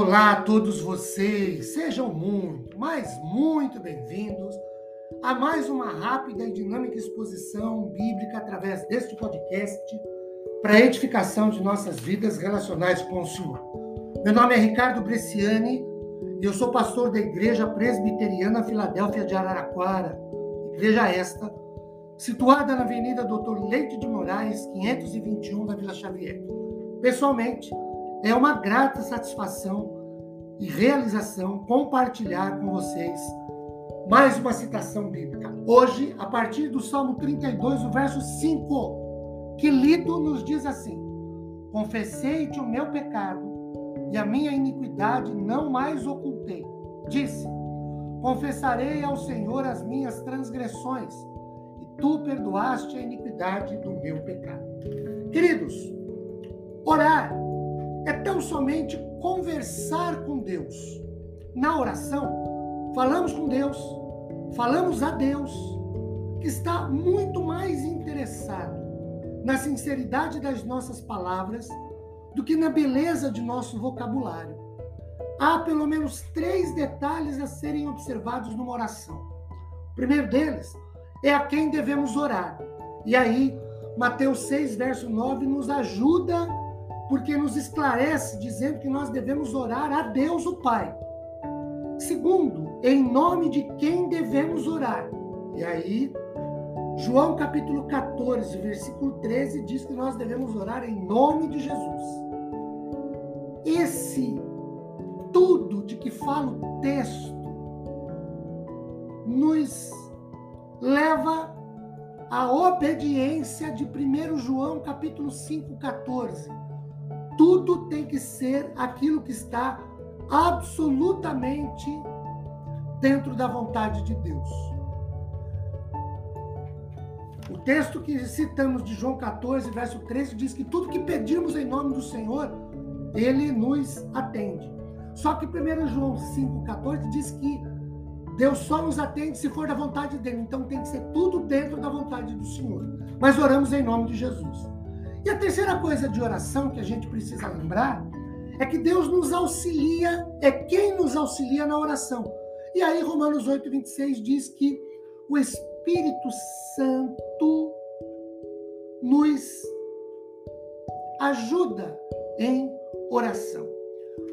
Olá a todos vocês, sejam muito, mas muito bem-vindos a mais uma rápida e dinâmica exposição bíblica através deste podcast para edificação de nossas vidas relacionais com o Senhor. Meu nome é Ricardo Bresciani e eu sou pastor da Igreja Presbiteriana Filadélfia de Araraquara, igreja esta, situada na Avenida Doutor Leite de Moraes, 521 da Vila Xavier. Pessoalmente, é uma grata satisfação e realização compartilhar com vocês mais uma citação bíblica. Hoje, a partir do Salmo 32, o verso 5, que lido nos diz assim: Confessei-te o meu pecado e a minha iniquidade não mais ocultei. Disse: Confessarei ao Senhor as minhas transgressões e tu perdoaste a iniquidade do meu pecado. Queridos, orar é tão somente conversar com Deus. Na oração, falamos com Deus, falamos a Deus, que está muito mais interessado na sinceridade das nossas palavras do que na beleza de nosso vocabulário. Há pelo menos três detalhes a serem observados numa oração. O primeiro deles é a quem devemos orar. E aí, Mateus 6, verso 9, nos ajuda porque nos esclarece dizendo que nós devemos orar a Deus o Pai. Segundo, em nome de quem devemos orar. E aí, João capítulo 14, versículo 13 diz que nós devemos orar em nome de Jesus. Esse tudo de que fala o texto nos leva à obediência de 1 João capítulo 5, 14 tudo tem que ser aquilo que está absolutamente dentro da vontade de Deus. O texto que citamos de João 14, verso 13, diz que tudo que pedirmos em nome do Senhor, ele nos atende. Só que 1 João 5,14 diz que Deus só nos atende se for da vontade dele. Então tem que ser tudo dentro da vontade do Senhor. Mas oramos em nome de Jesus. E a terceira coisa de oração que a gente precisa lembrar é que Deus nos auxilia, é quem nos auxilia na oração. E aí, Romanos 8, 26 diz que o Espírito Santo nos ajuda em oração.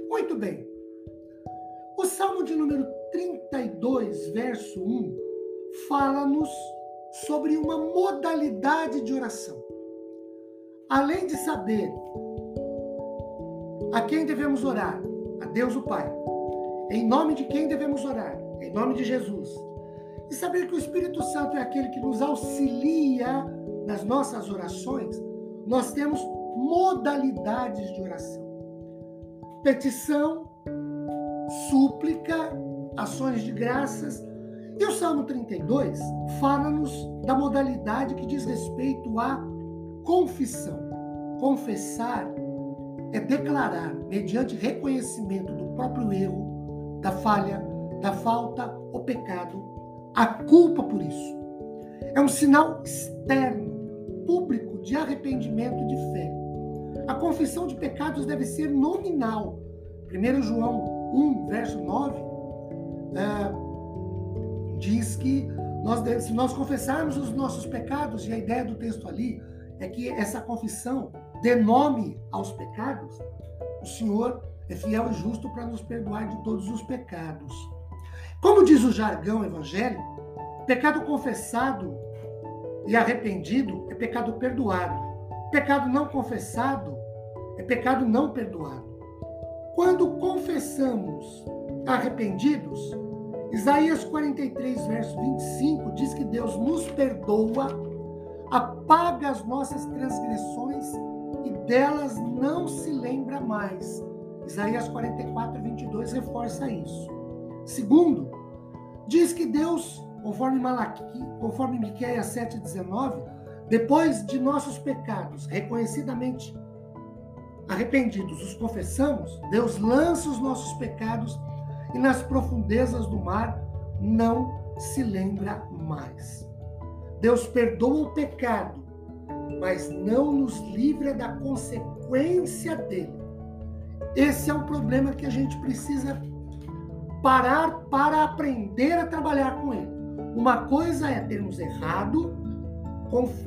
Muito bem. O Salmo de número 32, verso 1, fala-nos sobre uma modalidade de oração. Além de saber a quem devemos orar, a Deus o Pai, em nome de quem devemos orar, em nome de Jesus, e saber que o Espírito Santo é aquele que nos auxilia nas nossas orações, nós temos modalidades de oração: petição, súplica, ações de graças. E o Salmo 32 fala-nos da modalidade que diz respeito a confissão. Confessar é declarar, mediante reconhecimento do próprio erro, da falha, da falta ou pecado, a culpa por isso. É um sinal externo, público, de arrependimento e de fé. A confissão de pecados deve ser nominal. 1 João 1, verso 9, é, diz que nós, se nós confessarmos os nossos pecados, e a ideia do texto ali é que essa confissão dê nome aos pecados, o Senhor é fiel e justo para nos perdoar de todos os pecados. Como diz o jargão evangélico, pecado confessado e arrependido é pecado perdoado. Pecado não confessado é pecado não perdoado. Quando confessamos arrependidos, Isaías 43, verso 25 diz que Deus nos perdoa apaga as nossas transgressões e delas não se lembra mais. Isaías 44, 22 reforça isso. Segundo, diz que Deus, conforme Malachi, conforme Miqueias 7,19, depois de nossos pecados reconhecidamente arrependidos, os confessamos, Deus lança os nossos pecados e nas profundezas do mar não se lembra mais. Deus perdoa o pecado, mas não nos livra da consequência dele. Esse é um problema que a gente precisa parar para aprender a trabalhar com ele. Uma coisa é termos errado,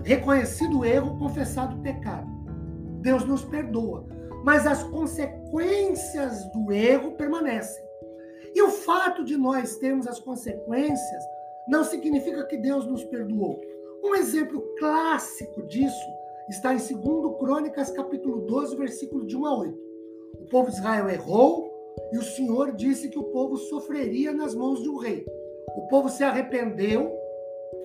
reconhecido o erro, confessado o pecado. Deus nos perdoa. Mas as consequências do erro permanecem. E o fato de nós termos as consequências não significa que Deus nos perdoou. Um exemplo clássico disso está em 2 Crônicas, capítulo 12, versículo de 1 a 8. O povo de Israel errou e o Senhor disse que o povo sofreria nas mãos de um rei. O povo se arrependeu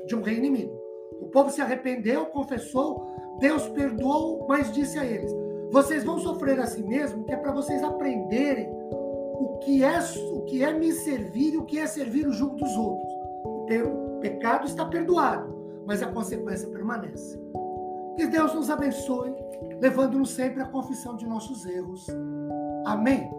de um rei inimigo. O povo se arrependeu, confessou, Deus perdoou, mas disse a eles: vocês vão sofrer assim mesmo, que é para vocês aprenderem o que é o que é me servir e o que é servir o jugo dos outros. O pecado está perdoado, mas a consequência permanece. Que Deus nos abençoe, levando-nos sempre à confissão de nossos erros. Amém.